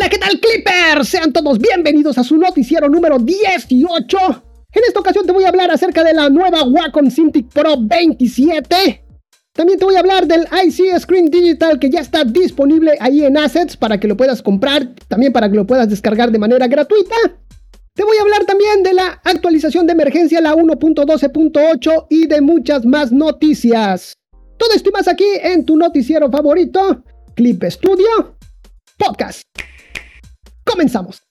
Hola, ¿qué tal Clippers? Sean todos bienvenidos a su noticiero número 18. En esta ocasión te voy a hablar acerca de la nueva Wacom Cintiq Pro 27. También te voy a hablar del IC Screen Digital que ya está disponible ahí en Assets para que lo puedas comprar, también para que lo puedas descargar de manera gratuita. Te voy a hablar también de la actualización de emergencia, la 1.12.8 y de muchas más noticias. Todo esto más aquí en tu noticiero favorito, Clip Studio Podcast. Comenzamos.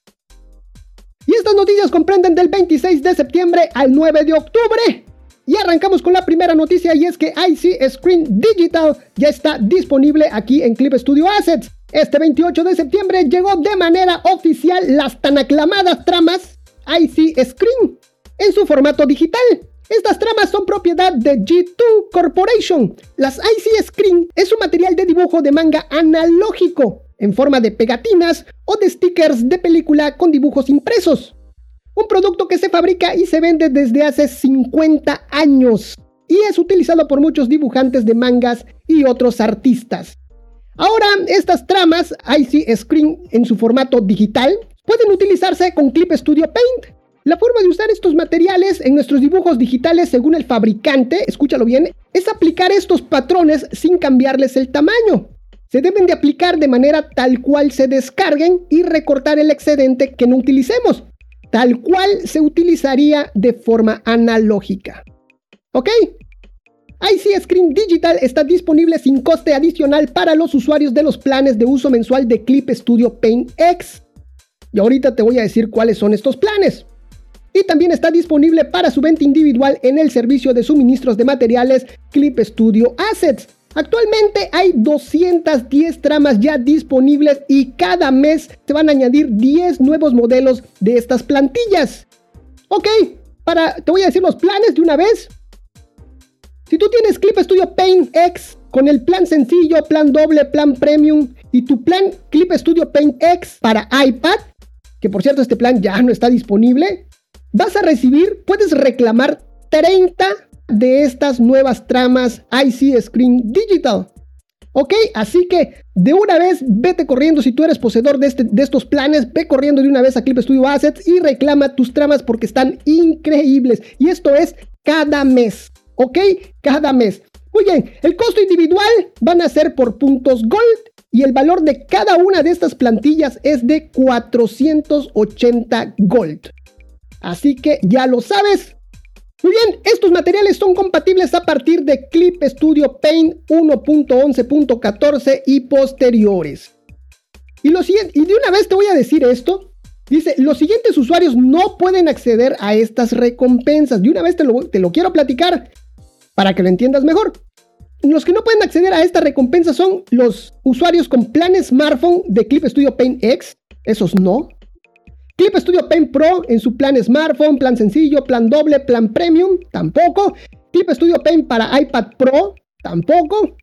Y estas noticias comprenden del 26 de septiembre al 9 de octubre. Y arrancamos con la primera noticia y es que IC Screen Digital ya está disponible aquí en Clip Studio Assets. Este 28 de septiembre llegó de manera oficial las tan aclamadas tramas IC Screen en su formato digital. Estas tramas son propiedad de G2 Corporation. Las IC Screen es un material de dibujo de manga analógico en forma de pegatinas o de stickers de película con dibujos impresos. Un producto que se fabrica y se vende desde hace 50 años y es utilizado por muchos dibujantes de mangas y otros artistas. Ahora, estas tramas IC Screen en su formato digital pueden utilizarse con Clip Studio Paint. La forma de usar estos materiales en nuestros dibujos digitales según el fabricante, escúchalo bien, es aplicar estos patrones sin cambiarles el tamaño se deben de aplicar de manera tal cual se descarguen y recortar el excedente que no utilicemos, tal cual se utilizaría de forma analógica. ¿Ok? IC Screen Digital está disponible sin coste adicional para los usuarios de los planes de uso mensual de Clip Studio Paint X. Y ahorita te voy a decir cuáles son estos planes. Y también está disponible para su venta individual en el servicio de suministros de materiales Clip Studio Assets Actualmente hay 210 tramas ya disponibles y cada mes se van a añadir 10 nuevos modelos de estas plantillas. Ok, para, te voy a decir los planes de una vez. Si tú tienes Clip Studio Paint X con el plan sencillo, plan doble, plan premium y tu plan Clip Studio Paint X para iPad, que por cierto este plan ya no está disponible, vas a recibir, puedes reclamar 30 de estas nuevas tramas IC Screen Digital. Ok, así que de una vez vete corriendo si tú eres poseedor de, este, de estos planes, ve corriendo de una vez a Clip Studio Assets y reclama tus tramas porque están increíbles. Y esto es cada mes, ok, cada mes. Muy bien, el costo individual van a ser por puntos Gold y el valor de cada una de estas plantillas es de 480 Gold. Así que ya lo sabes, muy bien, estos materiales son compatibles a partir de Clip Studio Paint 1.11.14 y posteriores. Y, lo siguiente, y de una vez te voy a decir esto. Dice, los siguientes usuarios no pueden acceder a estas recompensas. De una vez te lo, te lo quiero platicar para que lo entiendas mejor. Los que no pueden acceder a esta recompensa son los usuarios con plan smartphone de Clip Studio Paint X. Esos no. Clip Studio Paint Pro en su plan smartphone, plan sencillo, plan doble, plan premium, tampoco. Clip Studio Paint para iPad Pro, tampoco.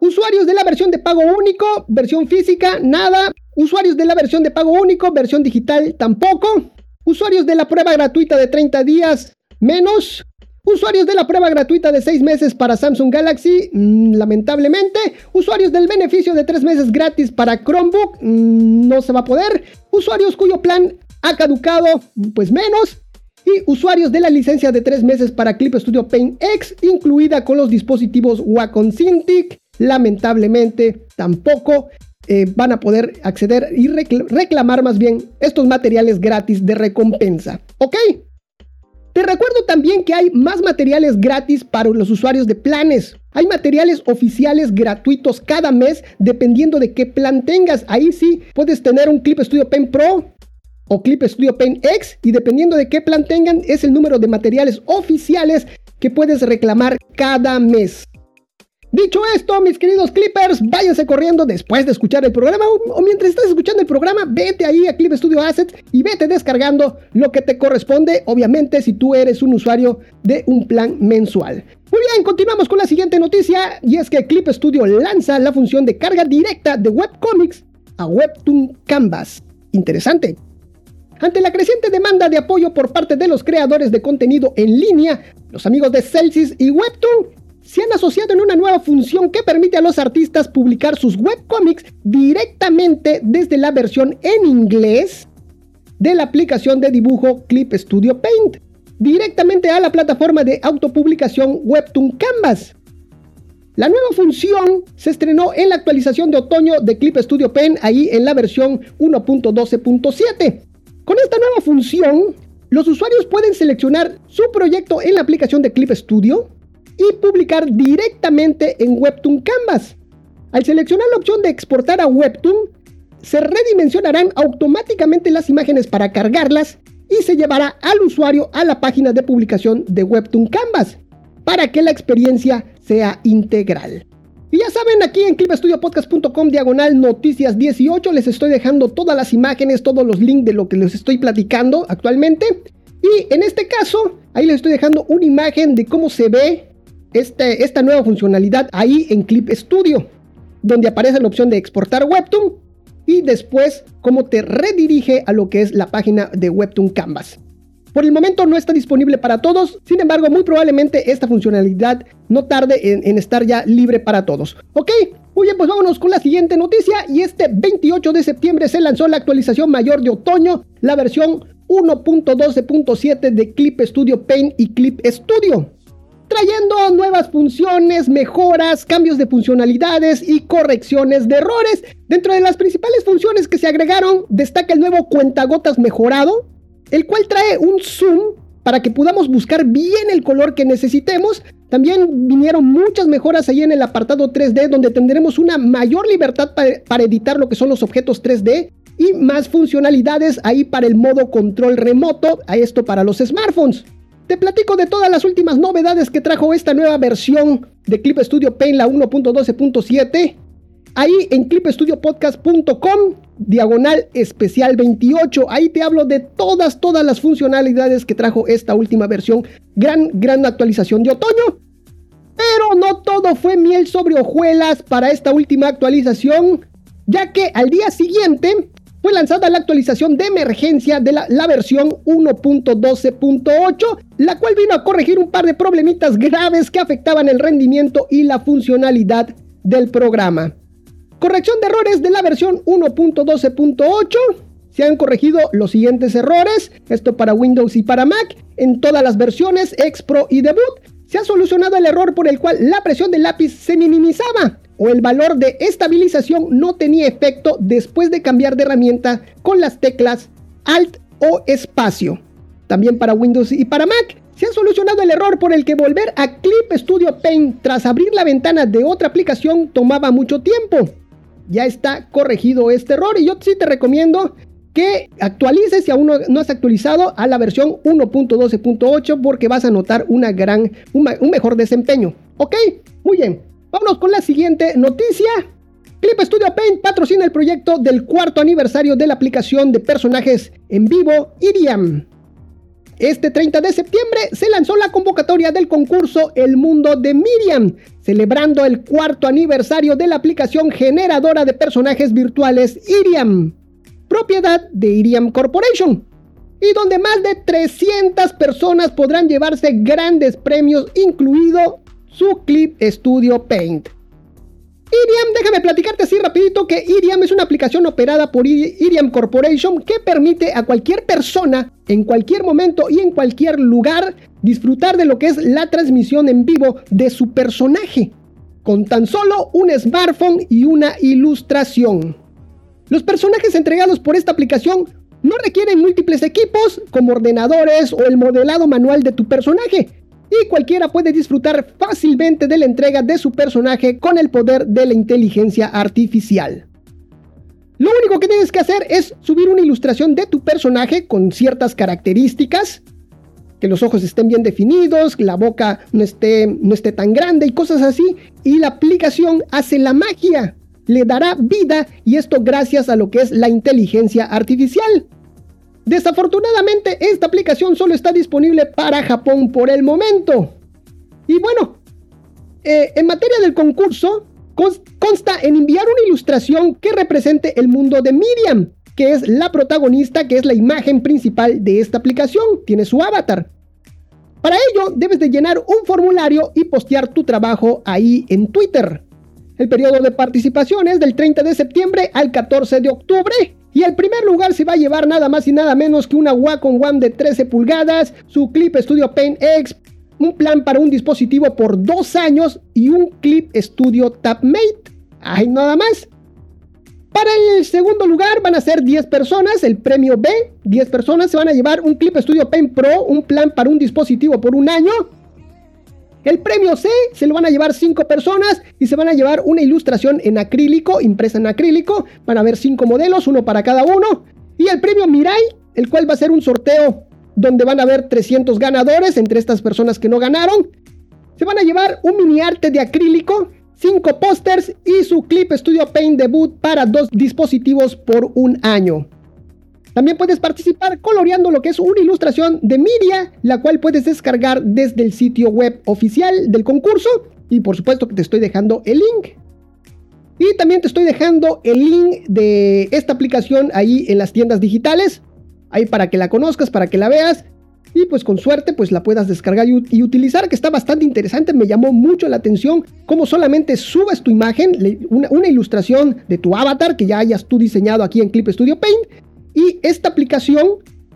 Usuarios de la versión de pago único, versión física, nada. Usuarios de la versión de pago único, versión digital, tampoco. Usuarios de la prueba gratuita de 30 días, menos. Usuarios de la prueba gratuita de 6 meses para Samsung Galaxy, mm, lamentablemente. Usuarios del beneficio de 3 meses gratis para Chromebook, mm, no se va a poder. Usuarios cuyo plan ha caducado pues menos. Y usuarios de la licencia de 3 meses para Clip Studio Paint X, incluida con los dispositivos Wacom Cintiq, lamentablemente tampoco eh, van a poder acceder y reclamar más bien estos materiales gratis de recompensa. ¿Ok? Te recuerdo también que hay más materiales gratis para los usuarios de planes. Hay materiales oficiales gratuitos cada mes dependiendo de qué plan tengas. Ahí sí puedes tener un Clip Studio Paint Pro, o Clip Studio Paint X y dependiendo de qué plan tengan es el número de materiales oficiales que puedes reclamar cada mes. Dicho esto, mis queridos Clippers, váyanse corriendo después de escuchar el programa o, mientras estás escuchando el programa, vete ahí a Clip Studio Assets y vete descargando lo que te corresponde, obviamente si tú eres un usuario de un plan mensual. Muy bien, continuamos con la siguiente noticia y es que Clip Studio lanza la función de carga directa de webcomics a Webtoon Canvas. Interesante. Ante la creciente demanda de apoyo por parte de los creadores de contenido en línea, los amigos de Celsius y Webtoon se han asociado en una nueva función que permite a los artistas publicar sus webcomics directamente desde la versión en inglés de la aplicación de dibujo Clip Studio Paint, directamente a la plataforma de autopublicación Webtoon Canvas. La nueva función se estrenó en la actualización de otoño de Clip Studio Paint, ahí en la versión 1.12.7. Con esta nueva función, los usuarios pueden seleccionar su proyecto en la aplicación de Clip Studio y publicar directamente en Webtoon Canvas. Al seleccionar la opción de exportar a Webtoon, se redimensionarán automáticamente las imágenes para cargarlas y se llevará al usuario a la página de publicación de Webtoon Canvas para que la experiencia sea integral. Y ya saben, aquí en clipstudiopodcast.com diagonal noticias 18 les estoy dejando todas las imágenes, todos los links de lo que les estoy platicando actualmente. Y en este caso, ahí les estoy dejando una imagen de cómo se ve este, esta nueva funcionalidad ahí en Clip Studio, donde aparece la opción de exportar Webtoon y después cómo te redirige a lo que es la página de Webtoon Canvas. Por el momento no está disponible para todos, sin embargo muy probablemente esta funcionalidad no tarde en, estar ya libre para todos. ¿Ok? Muy bien, pues vámonos con la siguiente noticia y este 28 de septiembre se lanzó la actualización mayor de otoño, la versión 1.12.7 de Clip Studio Paint y Clip Studio trayendo nuevas funciones, mejoras, cambios de funcionalidades y correcciones de errores. Dentro de las principales funciones que se agregaron destaca el nuevo cuentagotas mejorado, el cual trae un zoom para que podamos buscar bien el color que necesitemos. También vinieron muchas mejoras ahí en el apartado 3D donde tendremos una mayor libertad para, editar lo que son los objetos 3D y más funcionalidades ahí para el modo control remoto, a esto para los smartphones. Te platico de todas las últimas novedades que trajo esta nueva versión de Clip Studio Paint, la 1.12.7. Ahí en clipstudiopodcast.com, diagonal especial 28. Ahí te hablo de todas, todas las funcionalidades que trajo esta última versión. Gran, gran actualización de otoño. Pero no todo fue miel sobre hojuelas para esta última actualización, ya que al día siguiente fue lanzada la actualización de emergencia de la, la versión 1.12.8, la cual vino a corregir un par de problemitas graves que afectaban el rendimiento y la funcionalidad del programa. Corrección de errores de la versión 1.12.8. Se han corregido los siguientes errores, esto para Windows y para Mac, en todas las versiones, X Pro y Debut. Se ha solucionado el error por el cual la presión del lápiz se minimizaba o el valor de estabilización no tenía efecto después de cambiar de herramienta con las teclas Alt o espacio. También para Windows y para Mac se ha solucionado el error por el que volver a Clip Studio Paint tras abrir la ventana de otra aplicación tomaba mucho tiempo ya está corregido este error y yo sí te recomiendo que actualices si aún no, has actualizado a la versión 1.12.8 porque vas a notar una gran, un, mejor desempeño. ¿Ok? Muy bien. Vámonos con la siguiente noticia. Clip Studio Paint patrocina el proyecto del cuarto aniversario de la aplicación de personajes en vivo Iriam. Este 30 de septiembre se lanzó la convocatoria del concurso El Mundo de Miriam, celebrando el cuarto aniversario de la aplicación generadora de personajes virtuales Iriam, propiedad de Iriam Corporation, y donde más de 300 personas podrán llevarse grandes premios, incluido su Clip Studio Paint. Iriam, déjame platicarte así rapidito que Iriam es una aplicación operada por Iriam Corporation que permite a cualquier persona en cualquier momento y en cualquier lugar disfrutar de lo que es la transmisión en vivo de su personaje, con tan solo un smartphone y una ilustración. Los personajes entregados por esta aplicación no requieren múltiples equipos como ordenadores o el modelado manual de tu personaje, y cualquiera puede disfrutar fácilmente de la entrega de su personaje con el poder de la inteligencia artificial. Lo único que tienes que hacer es subir una ilustración de tu personaje con ciertas características, que los ojos estén bien definidos, la boca no esté, no esté tan grande y cosas así, y la aplicación hace la magia, le dará vida y esto gracias a lo que es la inteligencia artificial. Desafortunadamente, esta aplicación solo está disponible para Japón por el momento. Y bueno, eh, en materia del concurso, consta en enviar una ilustración que represente el mundo de Miriam, que es la protagonista, que es la imagen principal de esta aplicación, tiene su avatar. Para ello, debes de llenar un formulario y postear tu trabajo ahí en Twitter. El periodo de participación es del 30 de septiembre al 14 de octubre. Y el primer lugar se va a llevar nada más y nada menos que una Wacom One de 13 pulgadas, su Clip Studio Paint X, un plan para un dispositivo por dos años y un Clip Studio TabMate. Hay nada más. Para el segundo lugar van a ser 10 personas, el premio B, 10 personas se van a llevar un Clip Studio Paint Pro, un plan para un dispositivo por un año, el premio C se lo van a llevar 5 personas y se van a llevar una ilustración en acrílico, impresa en acrílico. Van a haber 5 modelos, uno para cada uno. Y el premio Mirai, el cual va a ser un sorteo donde van a haber 300 ganadores entre estas personas que no ganaron. Se van a llevar un mini arte de acrílico, 5 pósters y su Clip Studio Paint debut para dos dispositivos por un año. También puedes participar coloreando lo que es una ilustración de media, la cual puedes descargar desde el sitio web oficial del concurso. Y por supuesto que te estoy dejando el link. Y también te estoy dejando el link de esta aplicación ahí en las tiendas digitales. Ahí para que la conozcas, para que la veas. Y pues con suerte pues la puedas descargar y, utilizar, que está bastante interesante. Me llamó mucho la atención cómo solamente subes tu imagen, una, una ilustración de tu avatar que ya hayas tú diseñado aquí en Clip Studio Paint y esta aplicación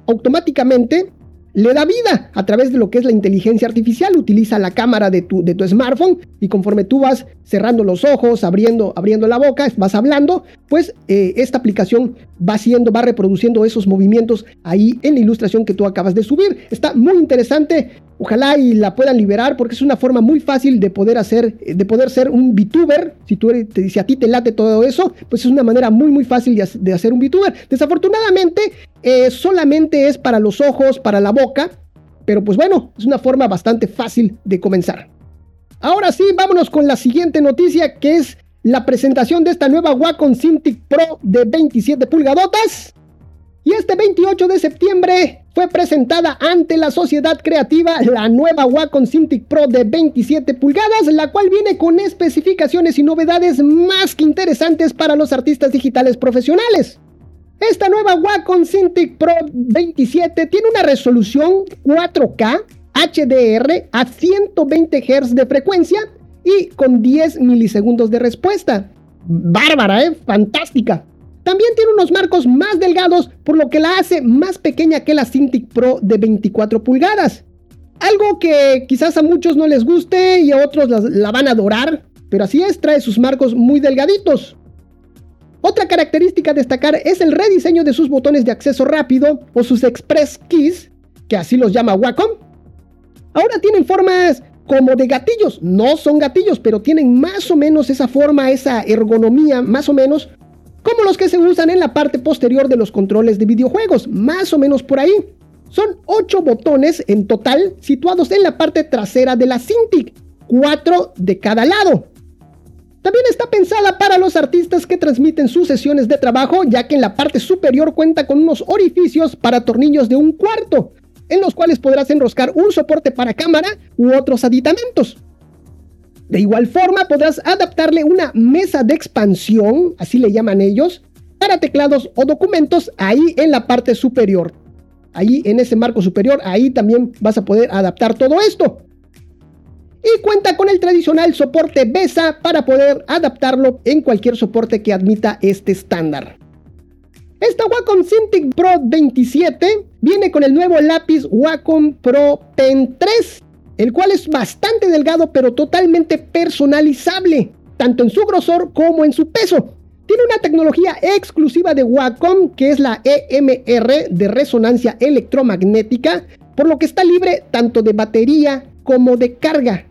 automáticamente le da vida a través de lo que es la inteligencia artificial. Utiliza la cámara de tu, de tu smartphone y conforme tú vas cerrando los ojos, abriendo, abriendo la boca, vas hablando, pues eh, esta aplicación va haciendo, va reproduciendo esos movimientos ahí en la ilustración que tú acabas de subir. Está muy interesante. Ojalá y la puedan liberar porque es una forma muy fácil de poder hacer, de poder ser un VTuber. Si tú eres, si a ti te late todo eso, pues es una manera muy muy fácil de, hacer un VTuber. Desafortunadamente, eh, solamente es para los ojos, para la boca. Pero pues bueno, es una forma bastante fácil de comenzar. Ahora sí, vámonos con la siguiente noticia que es la presentación de esta nueva Wacom Cintiq Pro de 27 pulgadotas. Y este 28 de septiembre fue presentada ante la sociedad creativa la nueva Wacom Cintiq Pro de 27 pulgadas, la cual viene con especificaciones y novedades más que interesantes para los artistas digitales profesionales. Esta nueva Wacom Cintiq Pro 27 tiene una resolución 4K HDR a 120 Hz de frecuencia y con 10 milisegundos de respuesta. Bárbara, ¿eh? Fantástica. También tiene unos marcos más delgados, por lo que la hace más pequeña que la Cintiq Pro de 24 pulgadas. Algo que quizás a muchos no les guste y a otros la, van a adorar, pero así es, trae sus marcos muy delgaditos. Otra característica a destacar es el rediseño de sus botones de acceso rápido o sus Express Keys, que así los llama Wacom. Ahora tienen formas como de gatillos, no son gatillos, pero tienen más o menos esa forma, esa ergonomía, más o menos como los que se usan en la parte posterior de los controles de videojuegos, más o menos por ahí. Son 8 botones en total situados en la parte trasera de la Cintiq, 4 de cada lado. También está pensada para los artistas que transmiten sus sesiones de trabajo, ya que en la parte superior cuenta con unos orificios para tornillos de un cuarto, en los cuales podrás enroscar un soporte para cámara u otros aditamentos. De igual forma, podrás adaptarle una mesa de expansión, así le llaman ellos, para teclados o documentos ahí en la parte superior. Ahí en ese marco superior, ahí también vas a poder adaptar todo esto. Y cuenta con el tradicional soporte BESA para poder adaptarlo en cualquier soporte que admita este estándar. Esta Wacom Cintiq Pro 27 viene con el nuevo lápiz Wacom Pro Pen 3 el cual es bastante delgado pero totalmente personalizable, tanto en su grosor como en su peso. Tiene una tecnología exclusiva de Wacom que es la EMR de resonancia electromagnética, por lo que está libre tanto de batería como de carga.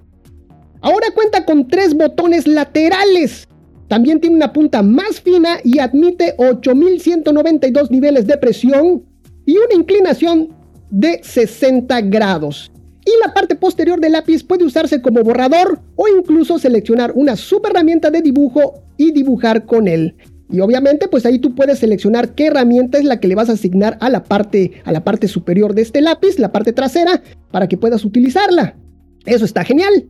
Ahora cuenta con tres botones laterales. También tiene una punta más fina y admite 8192 niveles de presión y una inclinación de 60 grados y la parte posterior del lápiz puede usarse como borrador o incluso seleccionar una herramienta de dibujo y dibujar con él. Y obviamente pues ahí tú puedes seleccionar qué herramienta es la que le vas a asignar a la parte, a la parte superior de este lápiz, la parte trasera, para que puedas utilizarla. Eso está genial.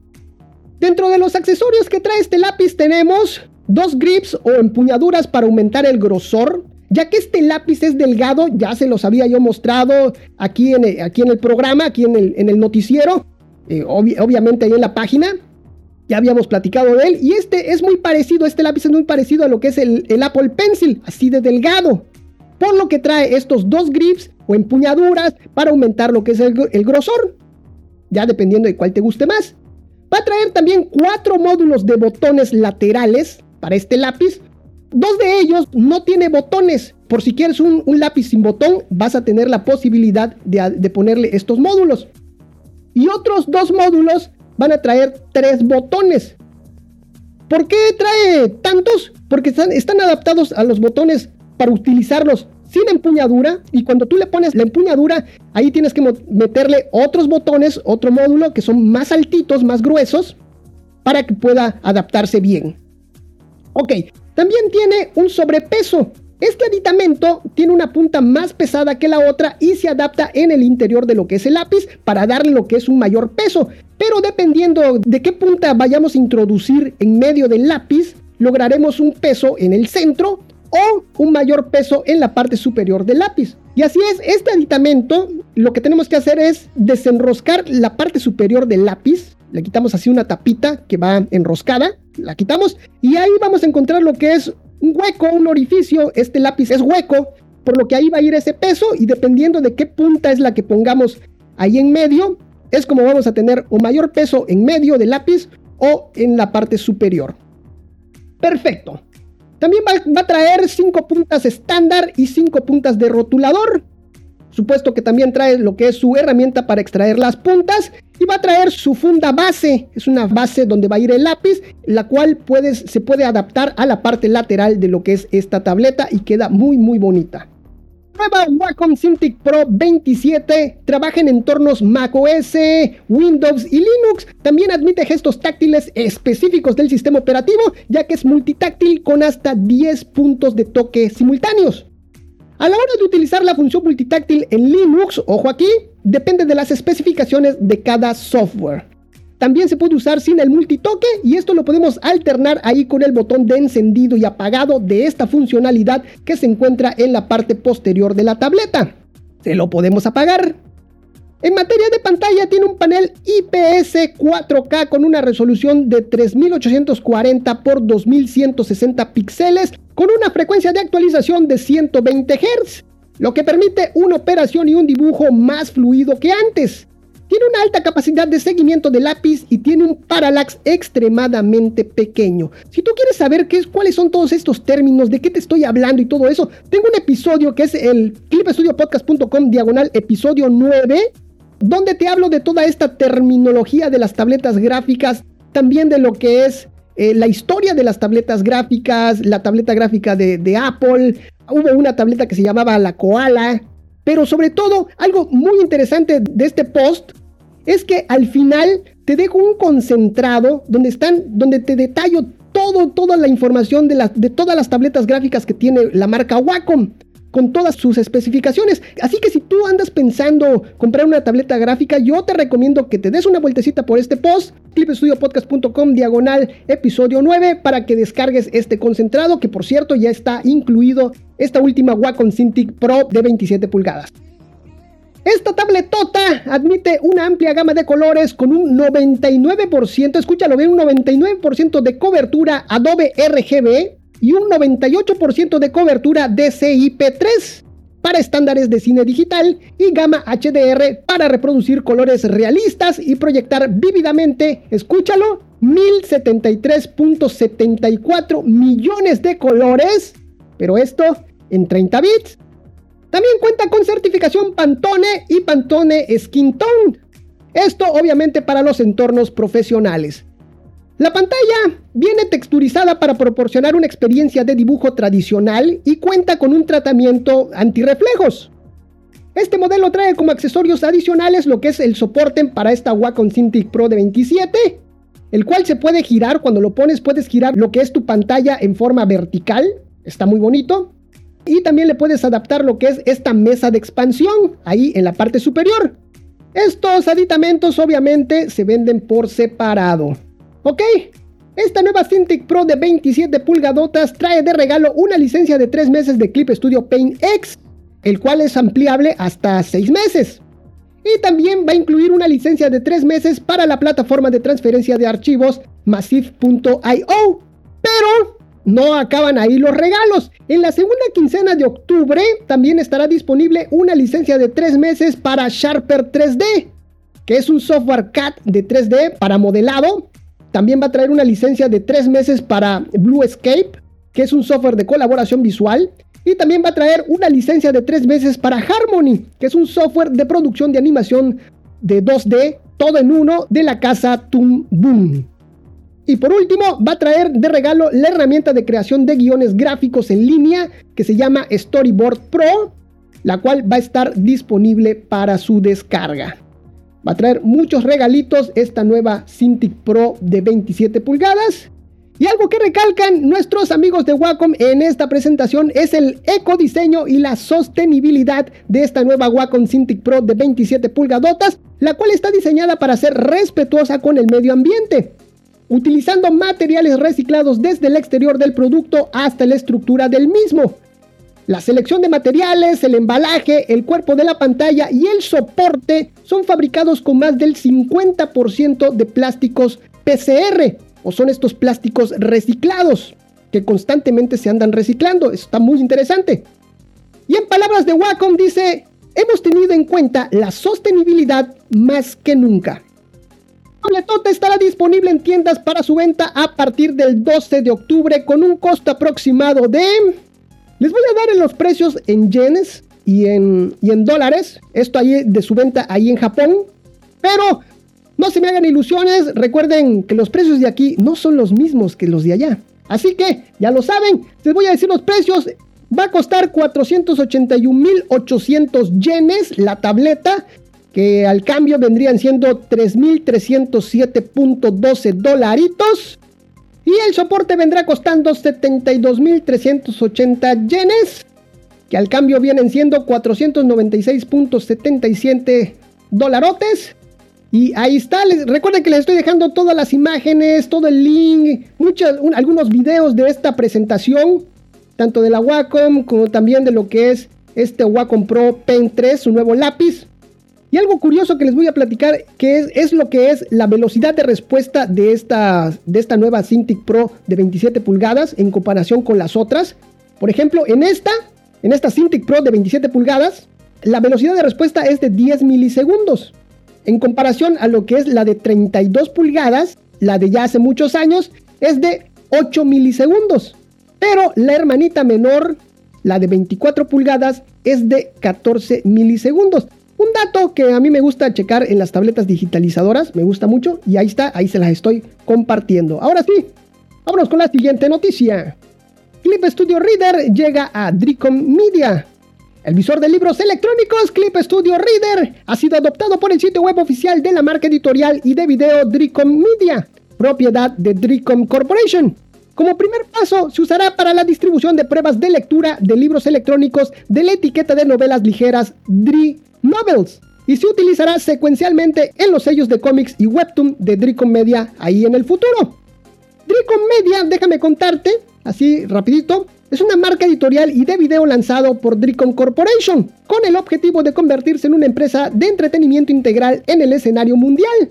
Dentro de los accesorios que trae este lápiz tenemos dos grips o empuñaduras para aumentar el grosor ya que este lápiz es delgado, ya se los había yo mostrado aquí en el, aquí en el programa, aquí en el, en el noticiero, eh, obviamente ahí en la página, ya habíamos platicado de él, y este es muy parecido, este lápiz es muy parecido a lo que es el, Apple Pencil, así de delgado, por lo que trae estos dos grips o empuñaduras para aumentar lo que es el, el grosor, ya dependiendo de cuál te guste más. Va a traer también cuatro módulos de botones laterales para este lápiz, Dos de ellos no tiene botones. Por si quieres un, lápiz sin botón, vas a tener la posibilidad de, ponerle estos módulos. Y otros dos módulos van a traer tres botones. ¿Por qué trae tantos? Porque están, están, adaptados a los botones para utilizarlos sin empuñadura. Y cuando tú le pones la empuñadura, ahí tienes que meterle otros botones, otro módulo que son más altitos, más gruesos, para que pueda adaptarse bien. Ok, también tiene un sobrepeso. Este aditamento tiene una punta más pesada que la otra y se adapta en el interior de lo que es el lápiz para darle lo que es un mayor peso. Pero dependiendo de qué punta vayamos a introducir en medio del lápiz, lograremos un peso en el centro o un mayor peso en la parte superior del lápiz. Y así es, este aditamento lo que tenemos que hacer es desenroscar la parte superior del lápiz le quitamos así una tapita que va enroscada, la quitamos y ahí vamos a encontrar lo que es un hueco, un orificio, este lápiz es hueco, por lo que ahí va a ir ese peso y dependiendo de qué punta es la que pongamos ahí en medio, es como vamos a tener un mayor peso en medio del lápiz o en la parte superior. Perfecto. También va, va a traer 5 puntas estándar y 5 puntas de rotulador. Supuesto que también trae lo que es su herramienta para extraer las puntas y va a traer su funda base. Es una base donde va a ir el lápiz, la cual se puede adaptar a la parte lateral de lo que es esta tableta y queda muy muy bonita. Nueva Wacom Cintiq Pro 27 trabaja en entornos macOS, Windows y Linux. También admite gestos táctiles específicos del sistema operativo, ya que es multitáctil con hasta 10 puntos de toque simultáneos. A la hora de utilizar la función multitáctil en Linux, ojo aquí, depende de las especificaciones de cada software. También se puede usar sin el multitoque y esto lo podemos alternar ahí con el botón de encendido y apagado de esta funcionalidad que se encuentra en la parte posterior de la tableta. Se lo podemos apagar. En materia de pantalla tiene un panel IPS 4K con una resolución de 3840 x 2160 píxeles con una frecuencia de actualización de 120 Hz, lo que permite una operación y un dibujo más fluido que antes. Tiene una alta capacidad de seguimiento de lápiz y tiene un parallax extremadamente pequeño. Si tú quieres saber qué es, cuáles son todos estos términos, de qué te estoy hablando y todo eso, tengo un episodio que es el clipestudiopodcast.com diagonal episodio 9 donde te hablo de toda esta terminología de las tabletas gráficas, también de lo que es eh, la historia de las tabletas gráficas, la tableta gráfica de, de Apple, hubo una tableta que se llamaba la Koala, pero sobre todo algo muy interesante de este post es que al final te dejo un concentrado donde están, donde te detallo todo, toda la información de, de todas las tabletas gráficas que tiene la marca Wacom con todas sus especificaciones. Así que si tú andas pensando comprar una tableta gráfica, yo te recomiendo que te des una vueltecita por este post, clipestudiopodcast.com diagonal episodio 9, para que descargues este concentrado, que por cierto ya está incluido esta última Wacom Cintiq Pro de 27 pulgadas. Esta tabletota admite una amplia gama de colores con un 99%, escúchalo bien, un 99% de cobertura Adobe RGB, y un 98% de cobertura DCI-P3 para estándares de cine digital y gama HDR para reproducir colores realistas y proyectar vívidamente, escúchalo, 1073.74 millones de colores, pero esto en 30 bits. También cuenta con certificación Pantone y Pantone Skin Tone. Esto obviamente para los entornos profesionales. La pantalla viene texturizada para proporcionar una experiencia de dibujo tradicional y cuenta con un tratamiento antirreflejos. Este modelo trae como accesorios adicionales lo que es el soporte para esta Wacom Cintiq Pro de 27, el cual se puede girar, cuando lo pones puedes girar lo que es tu pantalla en forma vertical, está muy bonito, y también le puedes adaptar lo que es esta mesa de expansión ahí en la parte superior. Estos aditamentos obviamente se venden por separado. ¿Ok? Esta nueva Cintiq Pro de 27 pulgadotas trae de regalo una licencia de 3 meses de Clip Studio Paint X, el cual es ampliable hasta 6 meses. Y también va a incluir una licencia de 3 meses para la plataforma de transferencia de archivos Massive.io. Pero no acaban ahí los regalos. En la segunda quincena de octubre también estará disponible una licencia de 3 meses para Sharper 3D, que es un software CAD de 3D para modelado. También va a traer una licencia de 3 meses para Blue Escape, que es un software de colaboración visual. Y también va a traer una licencia de 3 meses para Harmony, que es un software de producción de animación de 2D, todo en uno, de la casa Toon Boom. Y por último, va a traer de regalo la herramienta de creación de guiones gráficos en línea que se llama Storyboard Pro, la cual va a estar disponible para su descarga. Va a traer muchos regalitos esta nueva Cintiq Pro de 27 pulgadas. Y algo que recalcan nuestros amigos de Wacom en esta presentación es el ecodiseño y la sostenibilidad de esta nueva Wacom Cintiq Pro de 27 pulgadotas, la cual está diseñada para ser respetuosa con el medio ambiente utilizando materiales reciclados desde el exterior del producto hasta la estructura del mismo. La selección de materiales, el embalaje, el cuerpo de la pantalla y el soporte son fabricados con más del 50% de plásticos PCR, o son estos plásticos reciclados, que constantemente se andan reciclando. está muy interesante. Y en palabras de Wacom dice, hemos tenido en cuenta la sostenibilidad más que nunca. Tabletota estará disponible en tiendas para su venta a partir del 12 de octubre con un costo aproximado de... Les voy a dar los precios en yenes y en, y en dólares. Esto ahí de su venta ahí en Japón. Pero no se me hagan ilusiones. Recuerden que los precios de aquí no son los mismos que los de allá. Así que ya lo saben. Les voy a decir los precios. Va a costar 481.800 yenes la tableta que al cambio vendrían siendo 3.307.12 dolaritos. Y el soporte vendrá costando 72.380 yenes, que al cambio vienen siendo 496.77 dolarotes. Y ahí está, recuerden que les estoy dejando todas las imágenes, todo el link, muchos, algunos videos de esta presentación, tanto de la Wacom como también de lo que es este Wacom Pro Pen 3, su nuevo lápiz. Y algo curioso que les voy a platicar, que es, es lo que es la velocidad de respuesta de esta, de esta nueva Cintiq Pro de 27 pulgadas en comparación con las otras. Por ejemplo, en esta, en esta Cintiq Pro de 27 pulgadas, la velocidad de respuesta es de 10 milisegundos. En comparación a lo que es la de 32 pulgadas, la de ya hace muchos años, es de 8 milisegundos. Pero la hermanita menor, la de 24 pulgadas, es de 14 milisegundos. Un dato que a mí me gusta checar en las tabletas digitalizadoras, me gusta mucho, y ahí está, ahí se las estoy compartiendo. Ahora sí, vámonos con la siguiente noticia. Clip Studio Reader llega a Dricom Media. El visor de libros electrónicos Clip Studio Reader ha sido adoptado por el sitio web oficial de la marca editorial y de video Dricom Media, propiedad de Dricom Corporation. Como primer paso, se usará para la distribución de pruebas de lectura de libros electrónicos de la etiqueta de novelas ligeras DRI Novels y se utilizará secuencialmente en los sellos de cómics y webtoon de Dricom Media ahí en el futuro. Dricom Media, déjame contarte, así rapidito, es una marca editorial y de video lanzado por Dricom Corporation, con el objetivo de convertirse en una empresa de entretenimiento integral en el escenario mundial.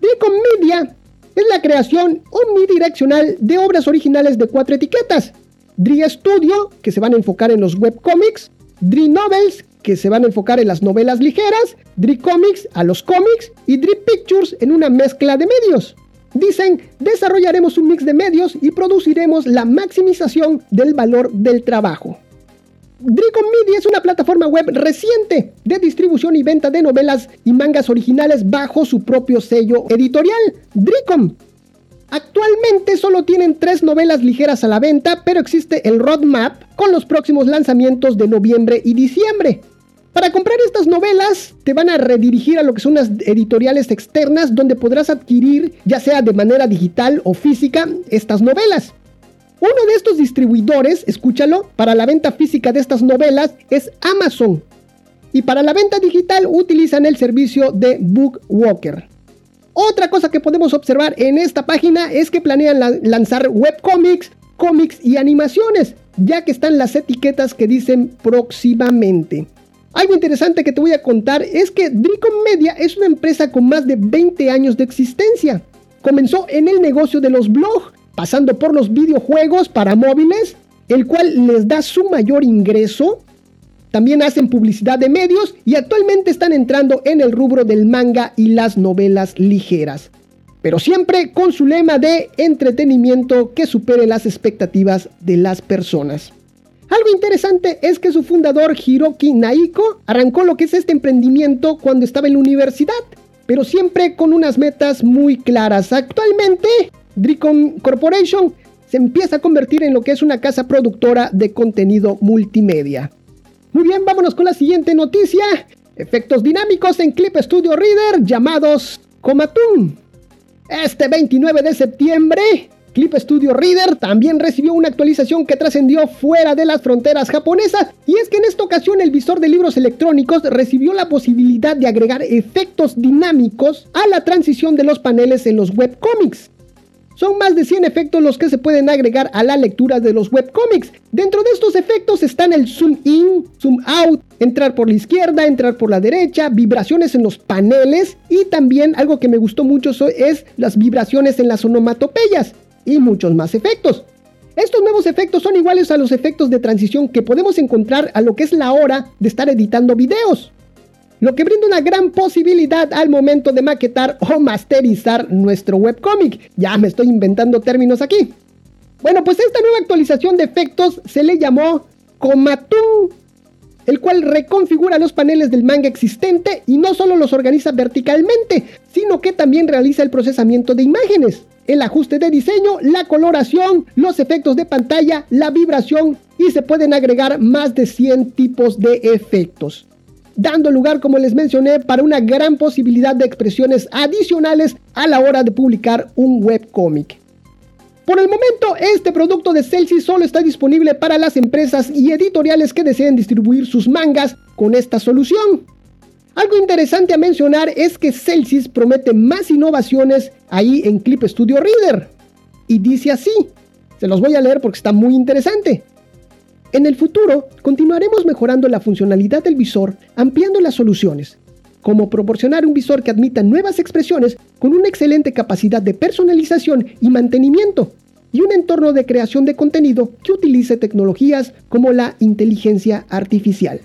Dricom Media es la creación omnidireccional de obras originales de cuatro etiquetas. Dri Studio, que se van a enfocar en los webcomics, Dri Novels, que se van a enfocar en las novelas ligeras, Dri Comics a los cómics y Dri Pictures en una mezcla de medios. Dicen, desarrollaremos un mix de medios y produciremos la maximización del valor del trabajo. Dricom Media es una plataforma web reciente de distribución y venta de novelas y mangas originales bajo su propio sello editorial, Dricom. Actualmente solo tienen tres novelas ligeras a la venta, pero existe el roadmap con los próximos lanzamientos de noviembre y diciembre. Para comprar estas novelas te van a redirigir a lo que son las editoriales externas donde podrás adquirir, ya sea de manera digital o física, estas novelas. Uno de estos distribuidores, escúchalo, para la venta física de estas novelas es Amazon. Y para la venta digital utilizan el servicio de Bookwalker. Otra cosa que podemos observar en esta página es que planean lanzar webcomics, cómics y animaciones, ya que están las etiquetas que dicen próximamente. Algo interesante que te voy a contar es que Dricon Media es una empresa con más de 20 años de existencia. Comenzó en el negocio de los blogs, pasando por los videojuegos para móviles, el cual les da su mayor ingreso también hacen publicidad de medios y actualmente están entrando en el rubro del manga y las novelas ligeras. Pero siempre con su lema de entretenimiento que supere las expectativas de las personas. Algo interesante es que su fundador Hiroki Naiko arrancó lo que es este emprendimiento cuando estaba en la universidad, pero siempre con unas metas muy claras. Actualmente, Dricon Corporation se empieza a convertir en lo que es una casa productora de contenido multimedia. Muy bien, vámonos con la siguiente noticia. Efectos dinámicos en Clip Studio Reader llamados Comatun. Este 29 de septiembre, Clip Studio Reader también recibió una actualización que trascendió fuera de las fronteras japonesas y es que en esta ocasión el visor de libros electrónicos recibió la posibilidad de agregar efectos dinámicos a la transición de los paneles en los webcomics. Son más de 100 efectos los que se pueden agregar a la lectura de los webcomics. Dentro de estos efectos están el zoom in, zoom out, entrar por la izquierda, entrar por la derecha, vibraciones en los paneles y también algo que me gustó mucho es las vibraciones en las onomatopeyas y muchos más efectos. Estos nuevos efectos son iguales a los efectos de transición que podemos encontrar a lo que es la hora de estar editando videos lo que brinda una gran posibilidad al momento de maquetar o masterizar nuestro webcomic. Ya me estoy inventando términos aquí. Bueno, pues esta nueva actualización de efectos se le llamó Comatun, el cual reconfigura los paneles del manga existente y no solo los organiza verticalmente, sino que también realiza el procesamiento de imágenes, el ajuste de diseño, la coloración, los efectos de pantalla, la vibración y se pueden agregar más de 100 tipos de efectos dando lugar, como les mencioné, para una gran posibilidad de expresiones adicionales a la hora de publicar un webcómic. Por el momento, este producto de Celsius solo está disponible para las empresas y editoriales que deseen distribuir sus mangas con esta solución. Algo interesante a mencionar es que Celsius promete más innovaciones ahí en Clip Studio Reader. Y dice así, se los voy a leer porque está muy interesante. En el futuro, continuaremos mejorando la funcionalidad del visor, ampliando las soluciones, como proporcionar un visor que admita nuevas expresiones con una excelente capacidad de personalización y mantenimiento, y un entorno de creación de contenido que utilice tecnologías como la inteligencia artificial.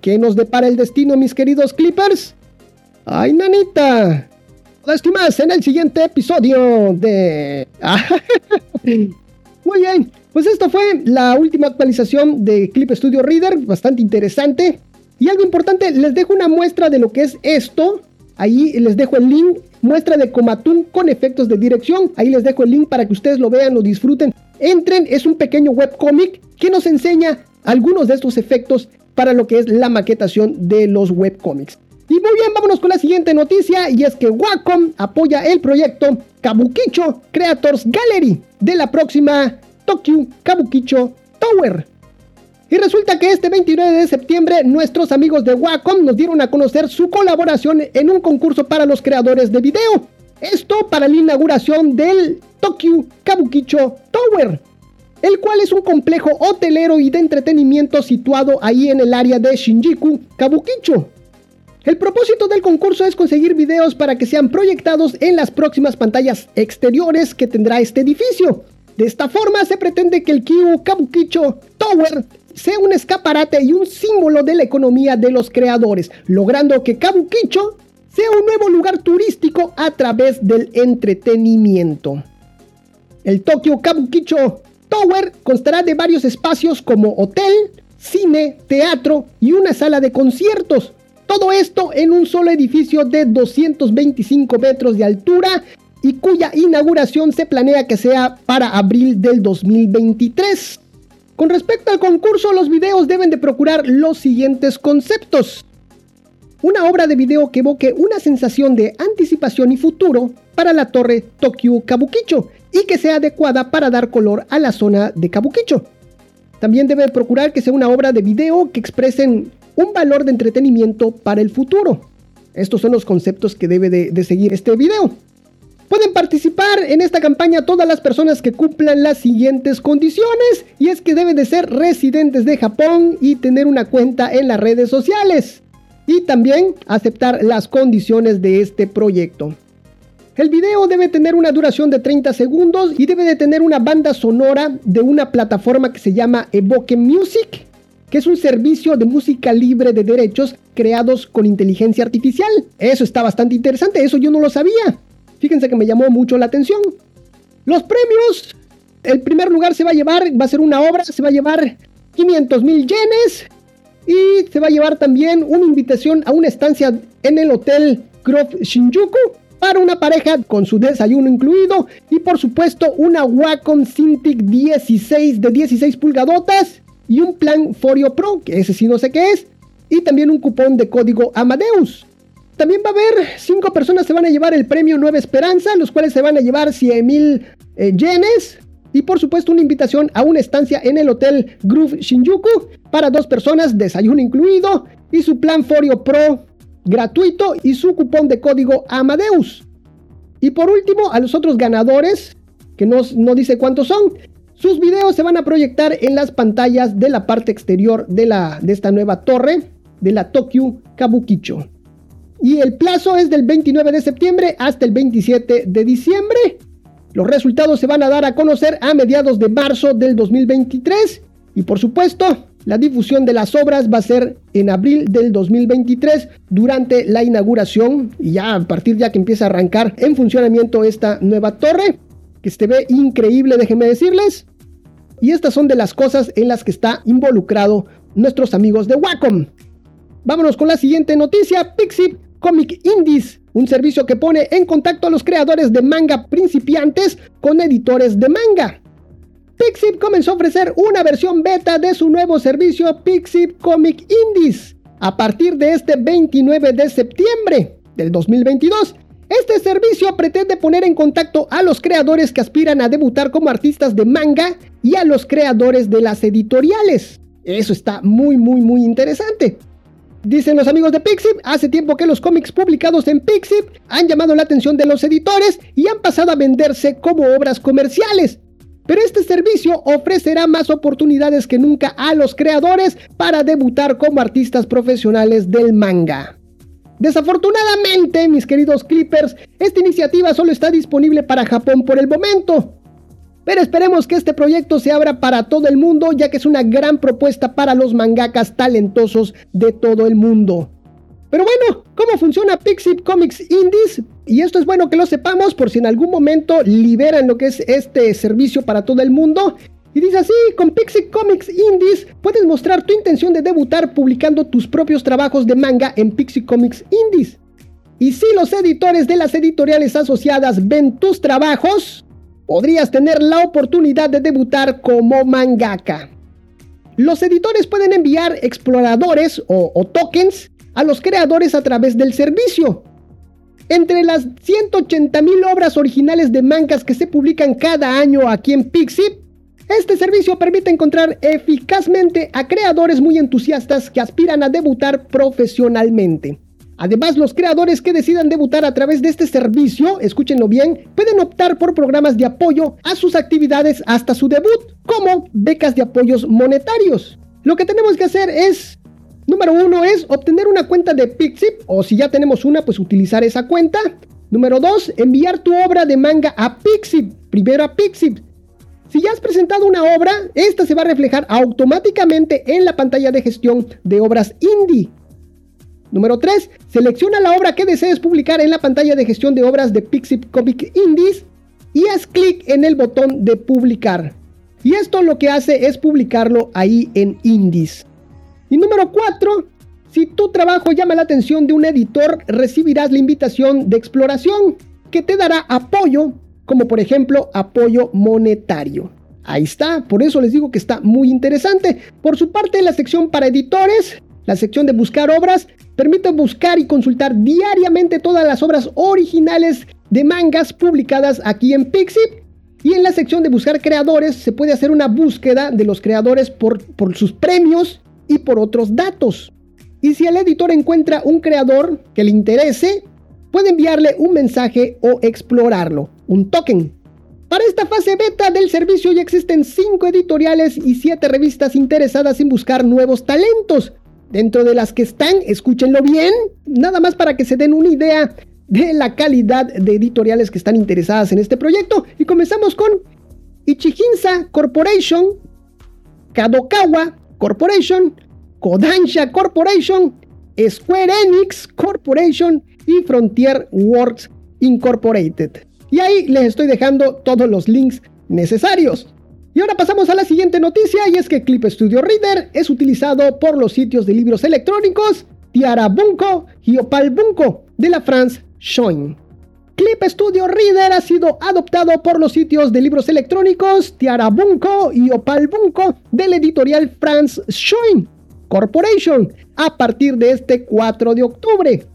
¿Qué nos depara el destino, mis queridos Clippers? ¡Ay, nanita! Esto más en el siguiente episodio de... Muy bien, pues esto fue la última actualización de Clip Studio Reader, bastante interesante. Y algo importante, les dejo una muestra de lo que es esto. Ahí les dejo el link, muestra de Comatun con efectos de dirección. Ahí les dejo el link para que ustedes lo vean, lo disfruten. Entren, es un pequeño webcomic que nos enseña algunos de estos efectos para lo que es la maquetación de los webcomics. Y muy bien, vámonos con la siguiente noticia y es que Wacom apoya el proyecto Kabukicho Creators Gallery de la próxima Tokyo Kabukicho Tower. Y resulta que este 29 de septiembre nuestros amigos de Wacom nos dieron a conocer su colaboración en un concurso para los creadores de video. Esto para la inauguración del Tokyo Kabukicho Tower, el cual es un complejo hotelero y de entretenimiento situado ahí en el área de Shinjuku, Kabukicho. El propósito del concurso es conseguir videos para que sean proyectados en las próximas pantallas exteriores que tendrá este edificio. De esta forma se pretende que el Kyu Kabukicho Tower sea un escaparate y un símbolo de la economía de los creadores, logrando que Kabukicho sea un nuevo lugar turístico a través del entretenimiento. El Tokyo Kabukicho Tower constará de varios espacios como hotel, cine, teatro y una sala de conciertos. Todo esto en un solo edificio de 225 metros de altura y cuya inauguración se planea que sea para abril del 2023. Con respecto al concurso, los videos deben de procurar los siguientes conceptos. Una obra de video que evoque una sensación de anticipación y futuro para la torre Tokyo Kabukicho y que sea adecuada para dar color a la zona de Kabukicho. También debe procurar que sea una obra de video que expresen un valor de entretenimiento para el futuro. Estos son los conceptos que debe de, seguir este video. Pueden participar en esta campaña todas las personas que cumplan las siguientes condiciones y es que deben de ser residentes de Japón y tener una cuenta en las redes sociales y también aceptar las condiciones de este proyecto. El video debe tener una duración de 30 segundos y debe de tener una banda sonora de una plataforma que se llama Evoke Music, que es un servicio de música libre de derechos creados con inteligencia artificial. Eso está bastante interesante, eso yo no lo sabía. Fíjense que me llamó mucho la atención. Los premios, el primer lugar se va a llevar, va a ser una obra, se va a llevar 500 mil yenes y se va a llevar también una invitación a una estancia en el hotel Grove Shinjuku para una pareja con su desayuno incluido y por supuesto una Wacom Cintiq 16 de 16 pulgadotas y un plan Forio Pro, que ese sí no sé qué es, y también un cupón de código Amadeus. También va a haber 5 personas se van a llevar el premio Nueva Esperanza, los cuales se van a llevar 100 mil eh, yenes. Y por supuesto una invitación a una estancia en el hotel Groove Shinjuku para dos personas, desayuno incluido, y su plan Forio Pro gratuito y su cupón de código Amadeus. Y por último, a los otros ganadores, que no, no dice cuántos son, sus videos se van a proyectar en las pantallas de la parte exterior de, la, de esta nueva torre de la Tokyo Kabukicho. Y el plazo es del 29 de septiembre hasta el 27 de diciembre. Los resultados se van a dar a conocer a mediados de marzo del 2023. Y por supuesto, la difusión de las obras va a ser en abril del 2023 durante la inauguración y ya a partir ya que empieza a arrancar en funcionamiento esta nueva torre que se ve increíble, déjenme decirles. Y estas son de las cosas en las que está involucrado nuestros amigos de Wacom. Vámonos con la siguiente noticia, Pixip Comic Indies, un servicio que pone en contacto a los creadores de manga principiantes con editores de manga. Pixip comenzó a ofrecer una versión beta de su nuevo servicio Pixip Comic Indies a partir de este 29 de septiembre del 2022. Este servicio pretende poner en contacto a los creadores que aspiran a debutar como artistas de manga y a los creadores de las editoriales. Eso está muy muy muy interesante. Dicen los amigos de Pixip, hace tiempo que los cómics publicados en Pixip han llamado la atención de los editores y han pasado a venderse como obras comerciales. Pero este servicio ofrecerá más oportunidades que nunca a los creadores para debutar como artistas profesionales del manga. Desafortunadamente, mis queridos Clippers, esta iniciativa solo está disponible para Japón por el momento. Pero esperemos que este proyecto se abra para todo el mundo, ya que es una gran propuesta para los mangakas talentosos de todo el mundo. Pero bueno, ¿cómo funciona Pixip Comics Indies? Y esto es bueno que lo sepamos por si en algún momento liberan lo que es este servicio para todo el mundo. Y dice así, con Pixip Comics Indies puedes mostrar tu intención de debutar publicando tus propios trabajos de manga en Pixip Comics Indies. Y si los editores de las editoriales asociadas ven tus trabajos, podrías tener la oportunidad de debutar como mangaka. Los editores pueden enviar exploradores o, tokens a los creadores a través del servicio. Entre las 180.000 obras originales de mangas que se publican cada año aquí en Pixip, este servicio permite encontrar eficazmente a creadores muy entusiastas que aspiran a debutar profesionalmente. Además, los creadores que decidan debutar a través de este servicio, escúchenlo bien, pueden optar por programas de apoyo a sus actividades hasta su debut, como becas de apoyos monetarios. Lo que tenemos que hacer es Número uno es obtener una cuenta de Pixip, o si ya tenemos una, pues utilizar esa cuenta. Número dos, enviar tu obra de manga a Pixip, primero a Pixip. Si ya has presentado una obra, esta se va a reflejar automáticamente en la pantalla de gestión de obras indie. Número 3. Selecciona la obra que desees publicar en la pantalla de gestión de obras de Pixip Comic Indies y haz clic en el botón de publicar. Y esto lo que hace es publicarlo ahí en Indies. Y número 4, si tu trabajo llama la atención de un editor, recibirás la invitación de exploración que te dará apoyo, como por ejemplo apoyo monetario. Ahí está, por eso les digo que está muy interesante. Por su parte, la sección para editores, la sección de buscar obras, permite buscar y consultar diariamente todas las obras originales de mangas publicadas aquí en Pixip. Y en la sección de buscar creadores se puede hacer una búsqueda de los creadores por, por sus premios y por otros datos. y si el editor encuentra un creador que le interese, puede enviarle un mensaje o explorarlo, un token. Para esta fase beta del servicio ya existen 5 editoriales y 7 revistas interesadas en buscar nuevos talentos. Dentro de las que están, escúchenlo bien, nada más para que se den una idea de la calidad de editoriales que están interesadas en este proyecto. Y comenzamos con Ichihinsa Corporation, Kadokawa Corporation, Kodansha Corporation, Square Enix Corporation y Frontier Works Incorporated. Y ahí les estoy dejando todos los links necesarios. Y ahora pasamos a la siguiente noticia y es que Clip Studio Reader es utilizado por los sitios de libros electrónicos Tiara Bunko y Opal Bunko de la France Shoin. Clip Studio Reader ha sido adoptado por los sitios de libros electrónicos Tiara Bunko y Opal Bunko del editorial France Shoin Corporation a partir de este 4 de octubre.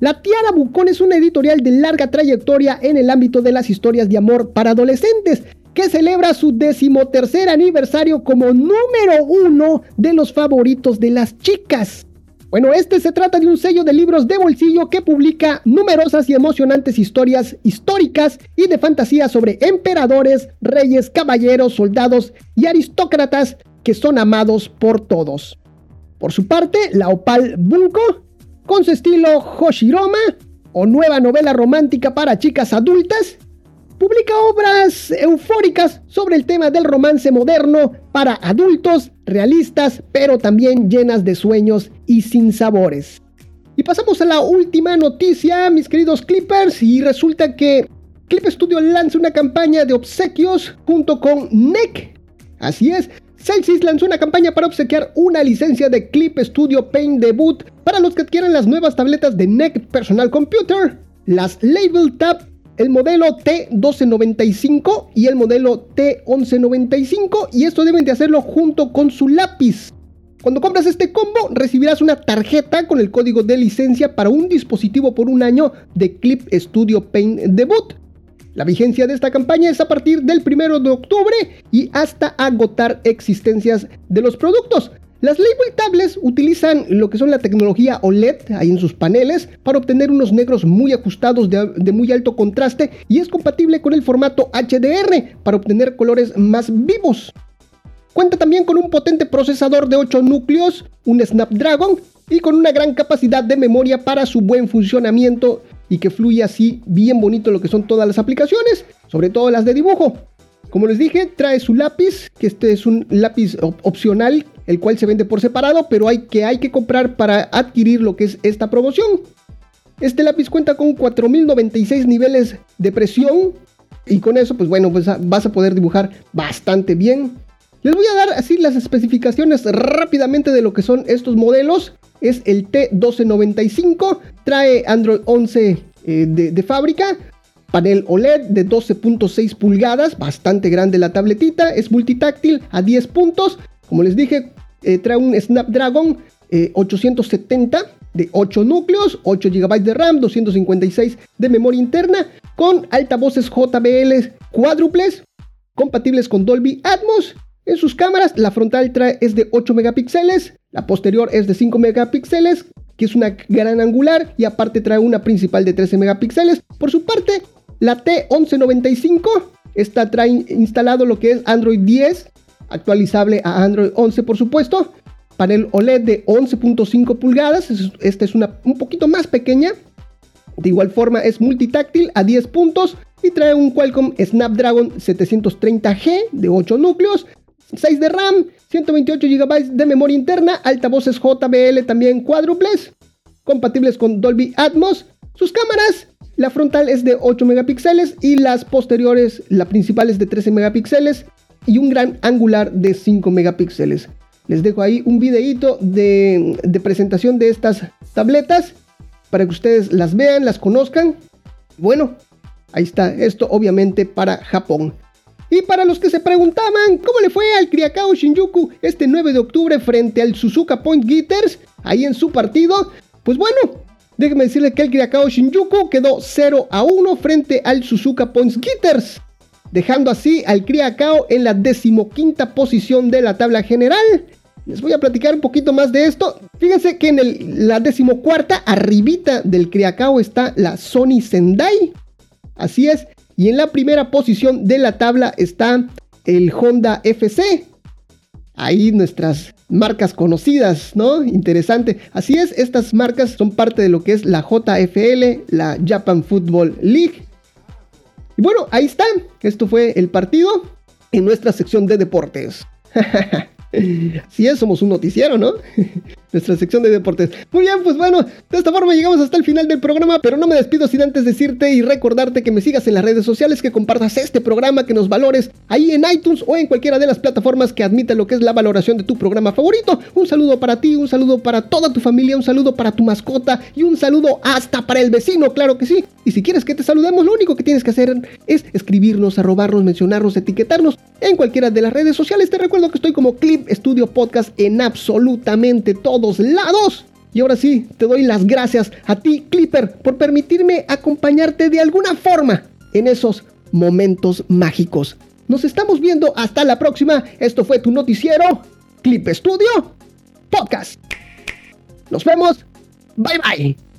La Tiara Bucón es una editorial de larga trayectoria en el ámbito de las historias de amor para adolescentes, que celebra su decimotercer aniversario como número uno de los favoritos de las chicas. Bueno, este se trata de un sello de libros de bolsillo que publica numerosas y emocionantes historias históricas y de fantasía sobre emperadores, reyes, caballeros, soldados y aristócratas que son amados por todos. Por su parte, la Opal Bunko, con su estilo Hoshiroma, o nueva novela romántica para chicas adultas, publica obras eufóricas sobre el tema del romance moderno para adultos, realistas, pero también llenas de sueños y sin sabores. Y pasamos a la última noticia, mis queridos Clippers, y resulta que Clip Studio lanza una campaña de obsequios junto con NEC. Así es, Celsius lanzó una campaña para obsequiar una licencia de Clip Studio Paint Debut para los que adquieran las nuevas tabletas de NEC Personal Computer, las Label Tab, el modelo T1295 y el modelo T1195 y esto deben de hacerlo junto con su lápiz. Cuando compras este combo recibirás una tarjeta con el código de licencia para un dispositivo por un año de Clip Studio Paint Debut. La vigencia de esta campaña es a partir del 1 de octubre y hasta agotar existencias de los productos. Las label tablets utilizan lo que son la tecnología OLED ahí en sus paneles para obtener unos negros muy ajustados de, muy alto contraste y es compatible con el formato HDR para obtener colores más vivos. Cuenta también con un potente procesador de 8 núcleos, un Snapdragon y con una gran capacidad de memoria para su buen funcionamiento y que fluya así bien bonito lo que son todas las aplicaciones, sobre todo las de dibujo. Como les dije, trae su lápiz, que este es un lápiz opcional, el cual se vende por separado, pero hay que, hay que comprar para adquirir lo que es esta promoción. Este lápiz cuenta con 4096 niveles de presión y con eso, pues bueno, pues vas a poder dibujar bastante bien. Les voy a dar así las especificaciones rápidamente de lo que son estos modelos es el T1295, trae Android 11 eh, de, fábrica, panel OLED de 12.6 pulgadas, bastante grande la tabletita, es multitáctil a 10 puntos, como les dije, eh, trae un Snapdragon 870 eh, de 8 núcleos, 8 GB de RAM, 256 de memoria interna, con altavoces JBL cuádruples, compatibles con Dolby Atmos. En sus cámaras, la frontal trae, es de 8 megapíxeles, la posterior es de 5 megapíxeles, que es una gran angular y aparte trae una principal de 13 megapíxeles. Por su parte, la T1195, esta trae instalado lo que es Android 10, actualizable a Android 11 por supuesto. Panel OLED de 11.5 pulgadas, esta es una un poquito más pequeña. De igual forma es multitáctil a 10 puntos y trae un Qualcomm Snapdragon 730G de 8 núcleos, 6 de RAM, 128 GB de memoria interna, altavoces JBL también cuádruples, compatibles con Dolby Atmos. Sus cámaras, la frontal es de 8 megapíxeles y las posteriores, la principal es de 13 megapíxeles y un gran angular de 5 megapíxeles. Les dejo ahí un videito de, presentación de estas tabletas para que ustedes las vean, las conozcan. Bueno, ahí está, esto obviamente para Japón. Y para los que se preguntaban cómo le fue al Kriakao Shinjuku este 9 de octubre frente al Suzuka Point Gitters, ahí en su partido, pues bueno, déjenme decirles que el Kriakao Shinjuku quedó 0 a 1 frente al Suzuka Point Gitters, dejando así al Kriakao en la decimoquinta posición de la tabla general. Les voy a platicar un poquito más de esto. Fíjense que en la decimocuarta, arribita del Criacao está la Sony Sendai. Así es. Y en la primera posición de la tabla está el Honda FC. Ahí nuestras marcas conocidas, ¿no? Interesante. Así es, estas marcas son parte de lo que es la JFL, la Japan Football League. Bueno, ahí está. Esto fue el partido en nuestra sección de deportes. Si es, somos un noticiero, ¿no? Nuestra sección de deportes. Muy bien, pues bueno, de esta forma llegamos hasta el final del programa, pero no me despido sin antes decirte y recordarte que me sigas en las redes sociales, que compartas este programa, que nos valores ahí en iTunes o en cualquiera de las plataformas que admiten lo que es la valoración de tu programa favorito. Un saludo para ti, un saludo para toda tu familia, un saludo para tu mascota y un saludo hasta para el vecino, claro que sí. Y si quieres que te saludemos, lo único que tienes que hacer es escribirnos, arrobarnos, mencionarnos, etiquetarnos en cualquiera de las redes sociales. Te recuerdo que estoy como Clip Studio Podcast en absolutamente lados. Y ahora sí, te doy las gracias a ti, Clipper, por permitirme acompañarte de alguna forma en esos momentos mágicos. Nos estamos viendo hasta la próxima. Esto fue tu noticiero, Clip Studio Podcast. Nos vemos. Bye bye.